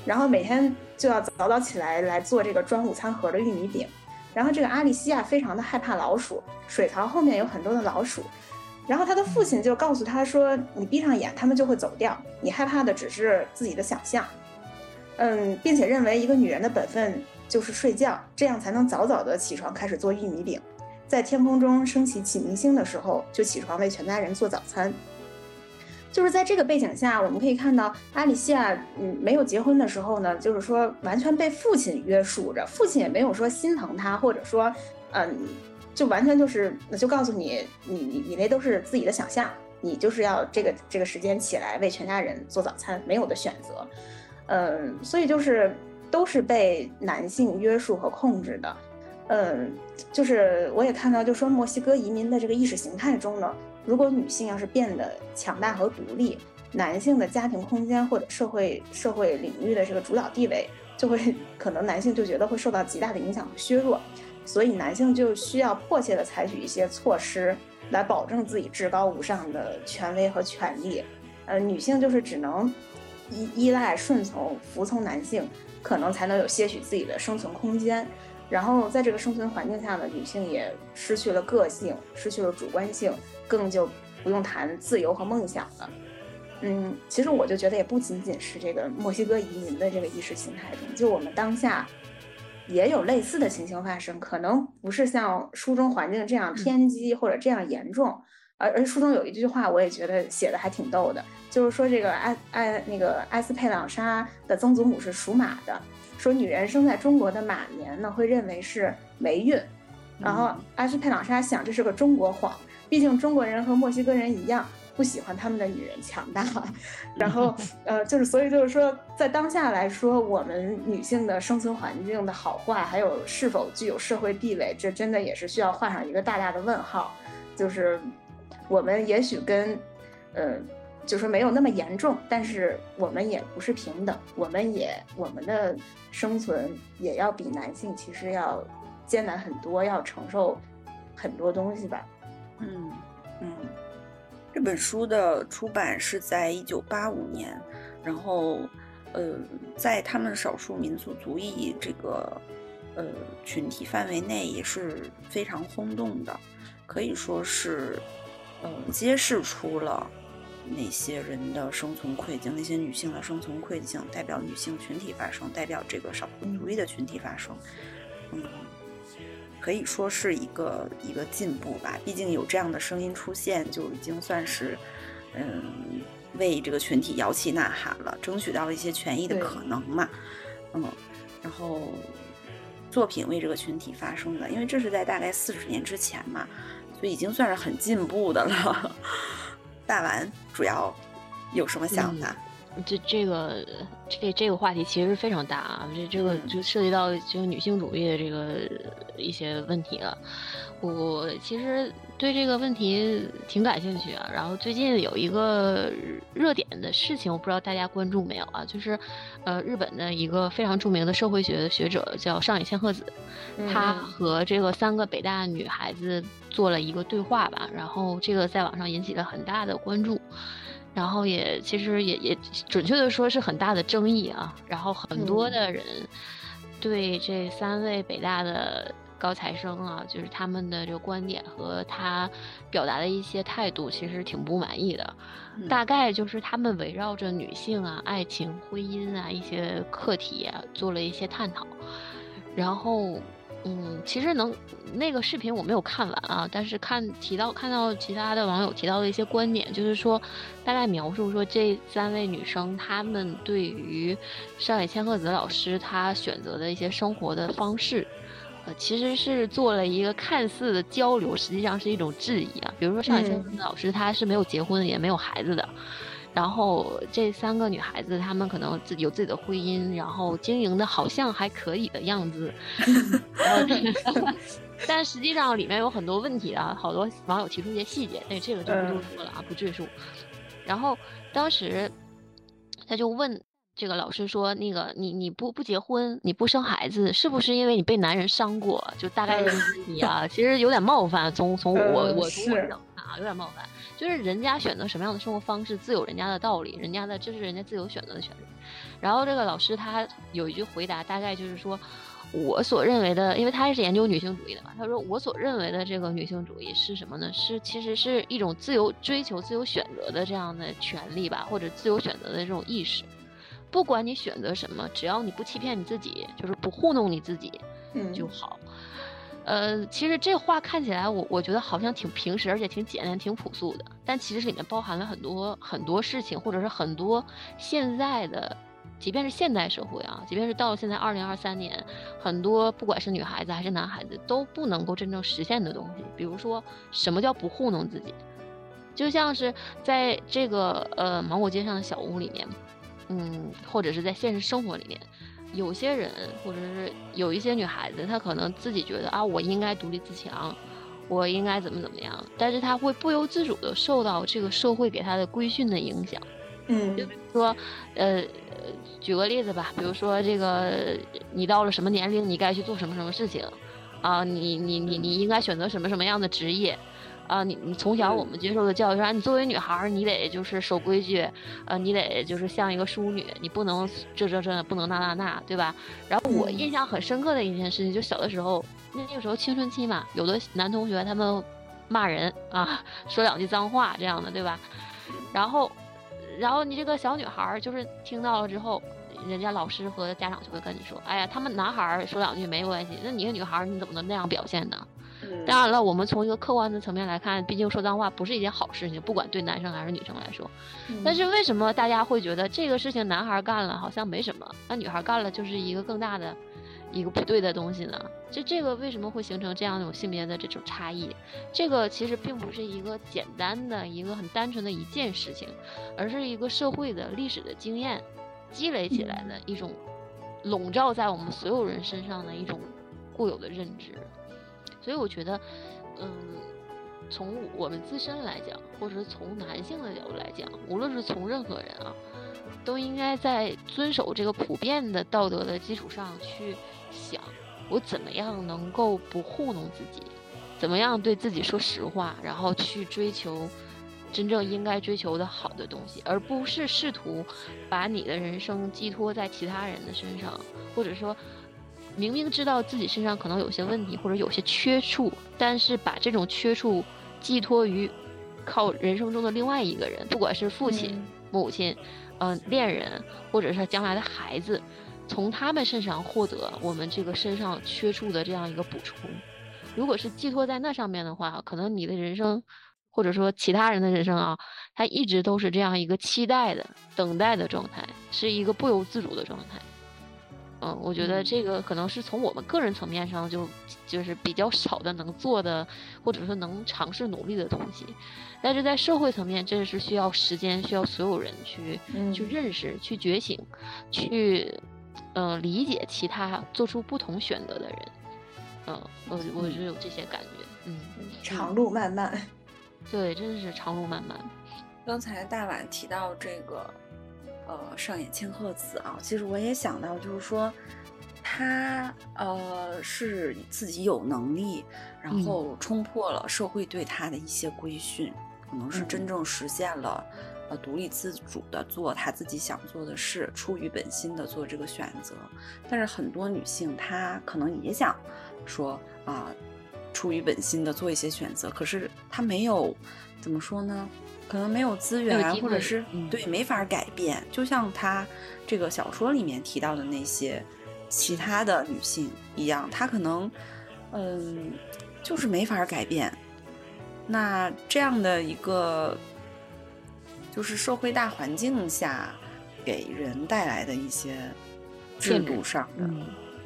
然后每天就要早早起来来做这个装午餐盒的玉米饼，然后这个阿里西亚非常的害怕老鼠，水槽后面有很多的老鼠，然后他的父亲就告诉他说：“你闭上眼，他们就会走掉。你害怕的只是自己的想象。”嗯，并且认为一个女人的本分就是睡觉，这样才能早早的起床开始做玉米饼，在天空中升起启明星的时候就起床为全家人做早餐。就是在这个背景下，我们可以看到阿里西亚，嗯，没有结婚的时候呢，就是说完全被父亲约束着，父亲也没有说心疼他，或者说，嗯，就完全就是那就告诉你，你你你那都是自己的想象，你就是要这个这个时间起来为全家人做早餐，没有的选择，嗯，所以就是都是被男性约束和控制的，嗯，就是我也看到，就说墨西哥移民的这个意识形态中呢。如果女性要是变得强大和独立，男性的家庭空间或者社会社会领域的这个主导地位就会可能男性就觉得会受到极大的影响和削弱，所以男性就需要迫切的采取一些措施来保证自己至高无上的权威和权利。呃，女性就是只能依依赖、顺从、服从男性，可能才能有些许自己的生存空间。然后在这个生存环境下呢，女性也失去了个性，失去了主观性。更就不用谈自由和梦想了。嗯，其实我就觉得也不仅仅是这个墨西哥移民的这个意识形态中，就我们当下也有类似的情形发生，可能不是像书中环境这样偏激或者这样严重。而而书中有一句话，我也觉得写的还挺逗的，就是说这个埃埃那个埃斯佩朗莎的曾祖母是属马的，说女人生在中国的马年呢会认为是霉运，然后阿斯佩朗莎想这是个中国谎。毕竟中国人和墨西哥人一样，不喜欢他们的女人强大。然后，呃，就是所以就是说，在当下来说，我们女性的生存环境的好坏，还有是否具有社会地位，这真的也是需要画上一个大大的问号。就是我们也许跟，呃，就说没有那么严重，但是我们也不是平等，我们也我们的生存也要比男性其实要艰难很多，要承受很多东西吧。嗯嗯，这本书的出版是在一九八五年，然后呃，在他们少数民族族裔这个呃群体范围内也是非常轰动的，可以说是呃揭示出了那些人的生存困境，那些女性的生存困境，代表女性群体发声，代表这个少数族裔的群体发声，嗯。可以说是一个一个进步吧，毕竟有这样的声音出现，就已经算是，嗯，为这个群体摇旗呐喊了，争取到了一些权益的可能嘛，嗯，然后作品为这个群体发声的，因为这是在大概四十年之前嘛，所以已经算是很进步的了。大丸主要有什么想法？这这个这这个话题其实非常大啊，这这个就涉及到这个女性主义的这个一些问题了。我其实对这个问题挺感兴趣啊。然后最近有一个热点的事情，我不知道大家关注没有啊？就是呃，日本的一个非常著名的社会学的学者叫上野千鹤子，她和这个三个北大女孩子做了一个对话吧。然后这个在网上引起了很大的关注。然后也其实也也准确的说是很大的争议啊。然后很多的人对这三位北大的高材生啊，就是他们的这个观点和他表达的一些态度，其实挺不满意的。大概就是他们围绕着女性啊、爱情、婚姻啊一些课题啊做了一些探讨，然后。嗯，其实能那个视频我没有看完啊，但是看提到看到其他的网友提到的一些观点，就是说大概描述说这三位女生她们对于上野千鹤子老师她选择的一些生活的方式，呃，其实是做了一个看似的交流，实际上是一种质疑啊。比如说上野千鹤子老师他是没有结婚也没有孩子的。然后这三个女孩子，她们可能自己有自己的婚姻，然后经营的好像还可以的样子 但实际上里面有很多问题啊，好多网友提出一些细节，那这个就不多说了啊，不赘述。然后当时他就问这个老师说：“那个你你不不结婚，你不生孩子，是不是因为你被男人伤过？就大概是你啊，其实有点冒犯，从从我我从我角度看啊，有点冒犯。”就是人家选择什么样的生活方式，自有人家的道理，人家的这是人家自由选择的权利。然后这个老师他有一句回答，大概就是说，我所认为的，因为他是研究女性主义的嘛，他说我所认为的这个女性主义是什么呢？是其实是一种自由追求、自由选择的这样的权利吧，或者自由选择的这种意识。不管你选择什么，只要你不欺骗你自己，就是不糊弄你自己，就好。呃，其实这话看起来，我我觉得好像挺平实，而且挺简单、挺朴素的。但其实里面包含了很多很多事情，或者是很多现在的，即便是现代社会啊，即便是到了现在二零二三年，很多不管是女孩子还是男孩子都不能够真正实现的东西。比如说，什么叫不糊弄自己？就像是在这个呃芒果街上的小屋里面，嗯，或者是在现实生活里面。有些人，或者是有一些女孩子，她可能自己觉得啊，我应该独立自强，我应该怎么怎么样，但是她会不由自主的受到这个社会给她的规训的影响。嗯，就比如说，呃，举个例子吧，比如说这个，你到了什么年龄，你该去做什么什么事情，啊，你你你你应该选择什么什么样的职业。啊，你你从小我们接受的教育说，你作为女孩儿，你得就是守规矩，呃，你得就是像一个淑女，你不能这这这，不能那那那，对吧？然后我印象很深刻的一件事情，就小的时候，那那个时候青春期嘛，有的男同学他们骂人啊，说两句脏话这样的，对吧？然后，然后你这个小女孩儿就是听到了之后，人家老师和家长就会跟你说，哎呀，他们男孩儿说两句没关系，那你个女孩儿你怎么能那样表现呢？当然了，我们从一个客观的层面来看，毕竟说脏话不是一件好事情，不管对男生还是女生来说。但是为什么大家会觉得这个事情男孩干了好像没什么，那女孩干了就是一个更大的一个不对的东西呢？这这个为什么会形成这样一种性别的这种差异？这个其实并不是一个简单的一个很单纯的一件事情，而是一个社会的历史的经验积累起来的一种笼罩在我们所有人身上的一种固有的认知。所以我觉得，嗯，从我们自身来讲，或者是从男性的角度来讲，无论是从任何人啊，都应该在遵守这个普遍的道德的基础上去想，我怎么样能够不糊弄自己，怎么样对自己说实话，然后去追求真正应该追求的好的东西，而不是试图把你的人生寄托在其他人的身上，或者说。明明知道自己身上可能有些问题或者有些缺处，但是把这种缺处寄托于靠人生中的另外一个人，不管是父亲、母亲、嗯恋人，或者是将来的孩子，从他们身上获得我们这个身上缺处的这样一个补充。如果是寄托在那上面的话，可能你的人生，或者说其他人的人生啊，他一直都是这样一个期待的、等待的状态，是一个不由自主的状态。嗯，我觉得这个可能是从我们个人层面上就就是比较少的能做的，或者说能尝试努力的东西，但是在社会层面，这是需要时间，需要所有人去去认识、去觉醒、去嗯理解其他做出不同选择的人。嗯，我我就有这些感觉。嗯，长路漫漫。对，真的是长路漫漫。刚才大碗提到这个。呃，上野千鹤子啊，其实我也想到，就是说，他呃是自己有能力，然后冲破了社会对他的一些规训，可能是真正实现了呃独立自主的做她自己想做的事，出于本心的做这个选择。但是很多女性她可能也想说啊，出于本心的做一些选择，可是她没有怎么说呢？可能没有资源，或者是对没法改变。就像她这个小说里面提到的那些其他的女性一样，她可能嗯就是没法改变。那这样的一个，就是社会大环境下给人带来的一些制度上的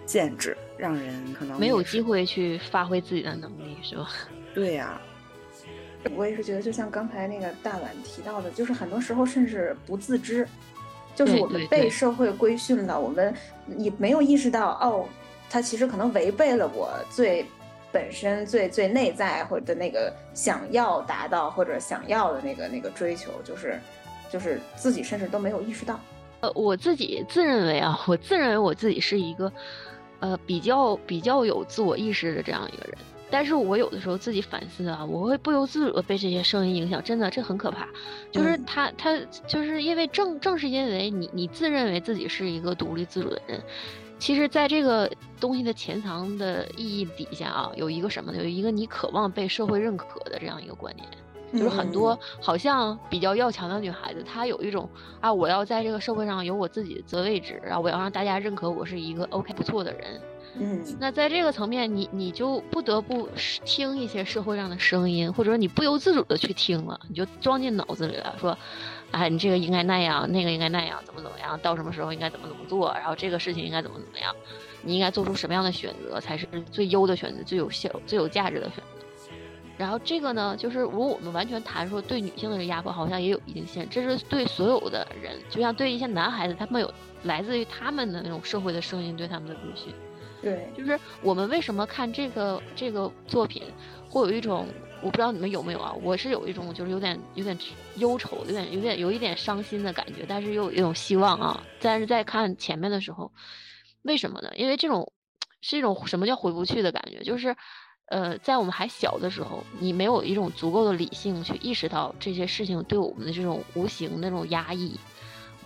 限制，让人可能没有机会去发挥自己的能力，是吧？对呀，我也是觉得，就像刚才那个大碗提到的，就是很多时候甚至不自知，就是我们被社会规训了，我们也没有意识到，哦，他其实可能违背了我最。本身最最内在或者的那个想要达到或者想要的那个那个追求，就是就是自己甚至都没有意识到。呃，我自己自认为啊，我自认为我自己是一个呃比较比较有自我意识的这样一个人。但是我有的时候自己反思啊，我会不由自主的被这些声音影响，真的这很可怕。就是他他就是因为正正是因为你你自认为自己是一个独立自主的人。其实，在这个东西的潜藏的意义底下啊，有一个什么呢？有一个你渴望被社会认可的这样一个观念，就是很多好像比较要强的女孩子，她有一种啊，我要在这个社会上有我自己的择位置，然后我要让大家认可我是一个 OK 不错的人。嗯，那在这个层面，你你就不得不听一些社会上的声音，或者说你不由自主的去听了，你就装进脑子里了，说。哎，你这个应该那样，那个应该那样，怎么怎么样？到什么时候应该怎么怎么做？然后这个事情应该怎么怎么样？你应该做出什么样的选择才是最优的选择，最有效、最有价值的选择？然后这个呢，就是如果我们完全谈说对女性的压迫，好像也有一定限制。这是对所有的人，就像对一些男孩子，他们有来自于他们的那种社会的声音对他们的规训。对，就是我们为什么看这个这个作品，会有一种。我不知道你们有没有啊？我是有一种就是有点有点忧愁，有点有点有一点伤心的感觉，但是又有一种希望啊。但是在看前面的时候，为什么呢？因为这种是一种什么叫回不去的感觉？就是，呃，在我们还小的时候，你没有一种足够的理性去意识到这些事情对我们的这种无形那种压抑，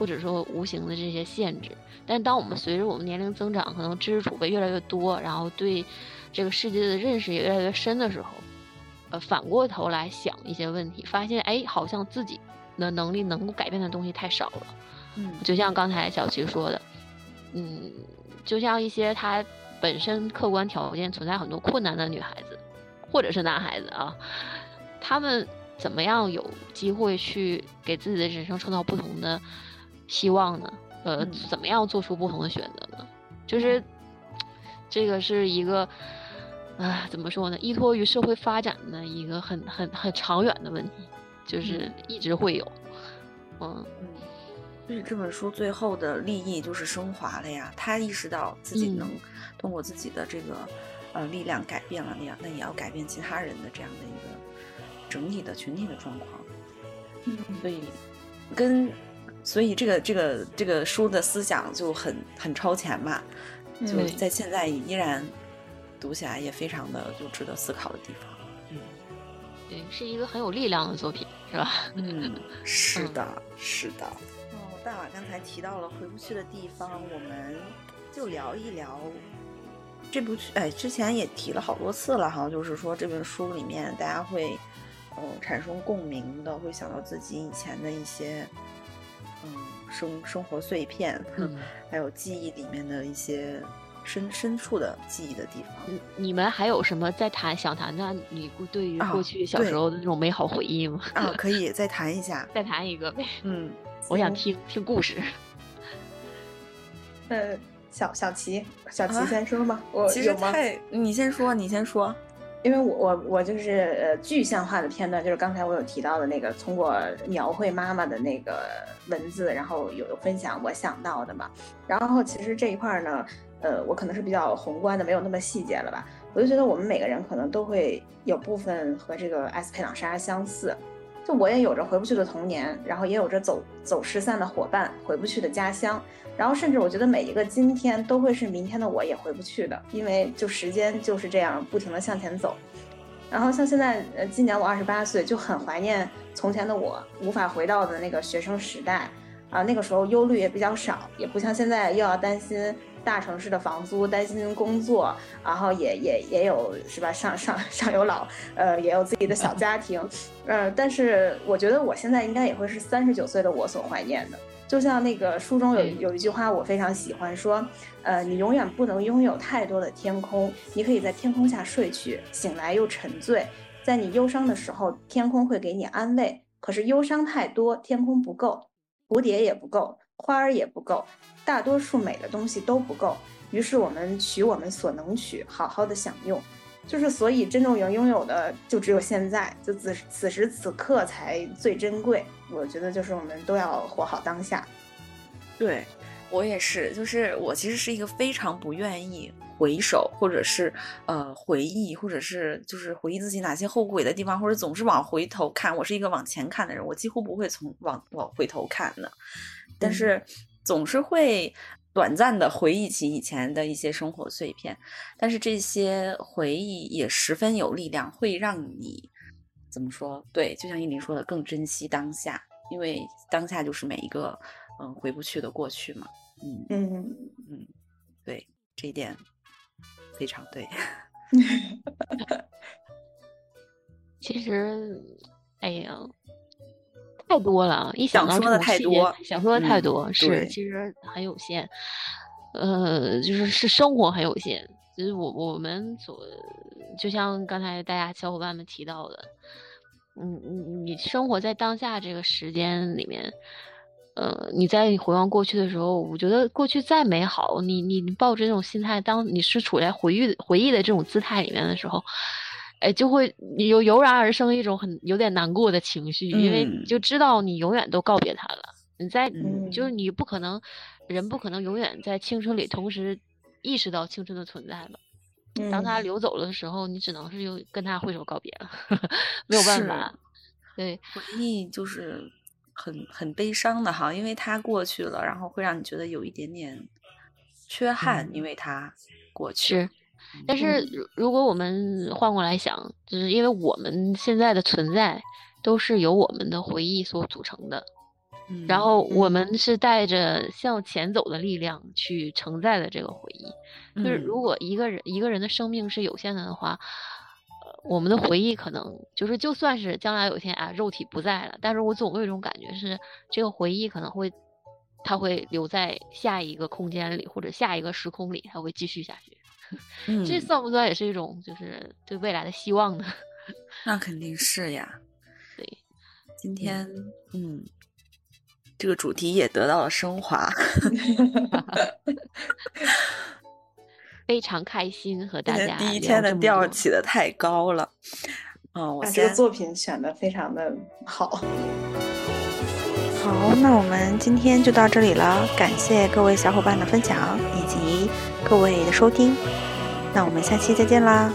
或者说无形的这些限制。但当我们随着我们年龄增长，可能知识储备越来越多，然后对这个世界的认识也越来越深的时候。呃，反过头来想一些问题，发现哎，好像自己的能力能够改变的东西太少了。嗯，就像刚才小齐说的，嗯，就像一些他本身客观条件存在很多困难的女孩子，或者是男孩子啊，他们怎么样有机会去给自己的人生创造不同的希望呢？呃，怎么样做出不同的选择呢？就是 这个是一个。啊，怎么说呢？依托于社会发展的一个很很很长远的问题，就是一直会有。嗯嗯，所以这本书最后的利益就是升华了呀。他意识到自己能通过自己的这个呃力量改变了那样，那也要改变其他人的这样的一个整体的群体的状况。嗯，所以跟所以这个这个这个书的思想就很很超前嘛，就在现在依然。读起来也非常的就值得思考的地方，嗯，对，是一个很有力量的作品，是吧？嗯，是的，是的。哦，大瓦刚才提到了回不去的地方，我们就聊一聊这部剧。哎，之前也提了好多次了哈，就是说这本书里面大家会嗯产生共鸣的，会想到自己以前的一些嗯生生活碎片，还有记忆里面的一些。深深处的记忆的地方，你们还有什么在谈想谈谈？你对于过去小时候的那种美好回忆吗？啊，可以再谈一下，再谈一个呗。嗯，我想听听故事。呃，小小齐，小齐先说吧。我其实太，你先说，你先说。因为我我我就是呃具象化的片段，就是刚才我有提到的那个，通过描绘妈妈的那个文字，然后有分享我想到的嘛。然后其实这一块呢。呃，我可能是比较宏观的，没有那么细节了吧？我就觉得我们每个人可能都会有部分和这个艾斯佩朗莎相似，就我也有着回不去的童年，然后也有着走走失散的伙伴，回不去的家乡，然后甚至我觉得每一个今天都会是明天的我也回不去的，因为就时间就是这样不停的向前走。然后像现在，呃，今年我二十八岁，就很怀念从前的我，无法回到的那个学生时代啊。那个时候忧虑也比较少，也不像现在又要担心大城市的房租，担心工作，然后也也也有是吧？上上上有老，呃，也有自己的小家庭，呃，但是我觉得我现在应该也会是三十九岁的我所怀念的。就像那个书中有有一句话，我非常喜欢，说，呃，你永远不能拥有太多的天空，你可以在天空下睡去，醒来又沉醉，在你忧伤的时候，天空会给你安慰。可是忧伤太多，天空不够，蝴蝶也不够，花儿也不够，大多数美的东西都不够。于是我们取我们所能取，好好的享用。就是所以真正能拥有的，就只有现在，就此此时此刻才最珍贵。我觉得就是我们都要活好当下。对，我也是，就是我其实是一个非常不愿意回首，或者是呃回忆，或者是就是回忆自己哪些后悔的地方，或者总是往回头看。我是一个往前看的人，我几乎不会从往往回头看的，但是总是会短暂的回忆起以前的一些生活碎片。但是这些回忆也十分有力量，会让你。怎么说？对，就像依林说的，更珍惜当下，因为当下就是每一个嗯回不去的过去嘛。嗯嗯嗯，对，这一点非常对。其实，哎呀，太多了，一想到说的太多，想说的太多，是其实很有限。呃，就是是生活很有限。其实我我们所就像刚才大家小伙伴们提到的。嗯，你你生活在当下这个时间里面，呃，你在回望过去的时候，我觉得过去再美好，你你抱着这种心态，当你是处在回忆回忆的这种姿态里面的时候，哎，就会有油然而生一种很有点难过的情绪，因为就知道你永远都告别他了。你在就是你不可能，人不可能永远在青春里同时意识到青春的存在吧。当他流走了的时候，你只能是又跟他挥手告别了，没有办法。对，回忆就是很很悲伤的哈，因为他过去了，然后会让你觉得有一点点缺憾，因为他过去。是，但是如果我们换过来想，就是因为我们现在的存在都是由我们的回忆所组成的。然后我们是带着向前走的力量去承载的这个回忆，就是如果一个人一个人的生命是有限的的话，呃，我们的回忆可能就是就算是将来有一天啊肉体不在了，但是我总有一种感觉是这个回忆可能会，它会留在下一个空间里或者下一个时空里，它会继续下去。这算不算也是一种就是对未来的希望呢？那肯定是呀。对，今天嗯。这个主题也得到了升华，非常开心和大家。第一天的调起的太高了，嗯，我这个作品选的非常的好。好，那我们今天就到这里了，感谢各位小伙伴的分享以及各位的收听，那我们下期再见啦。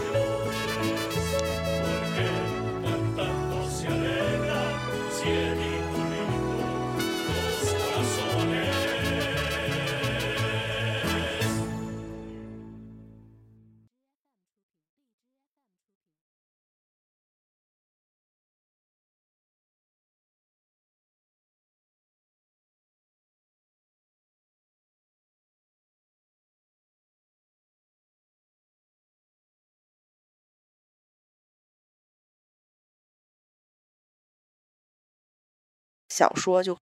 小说就。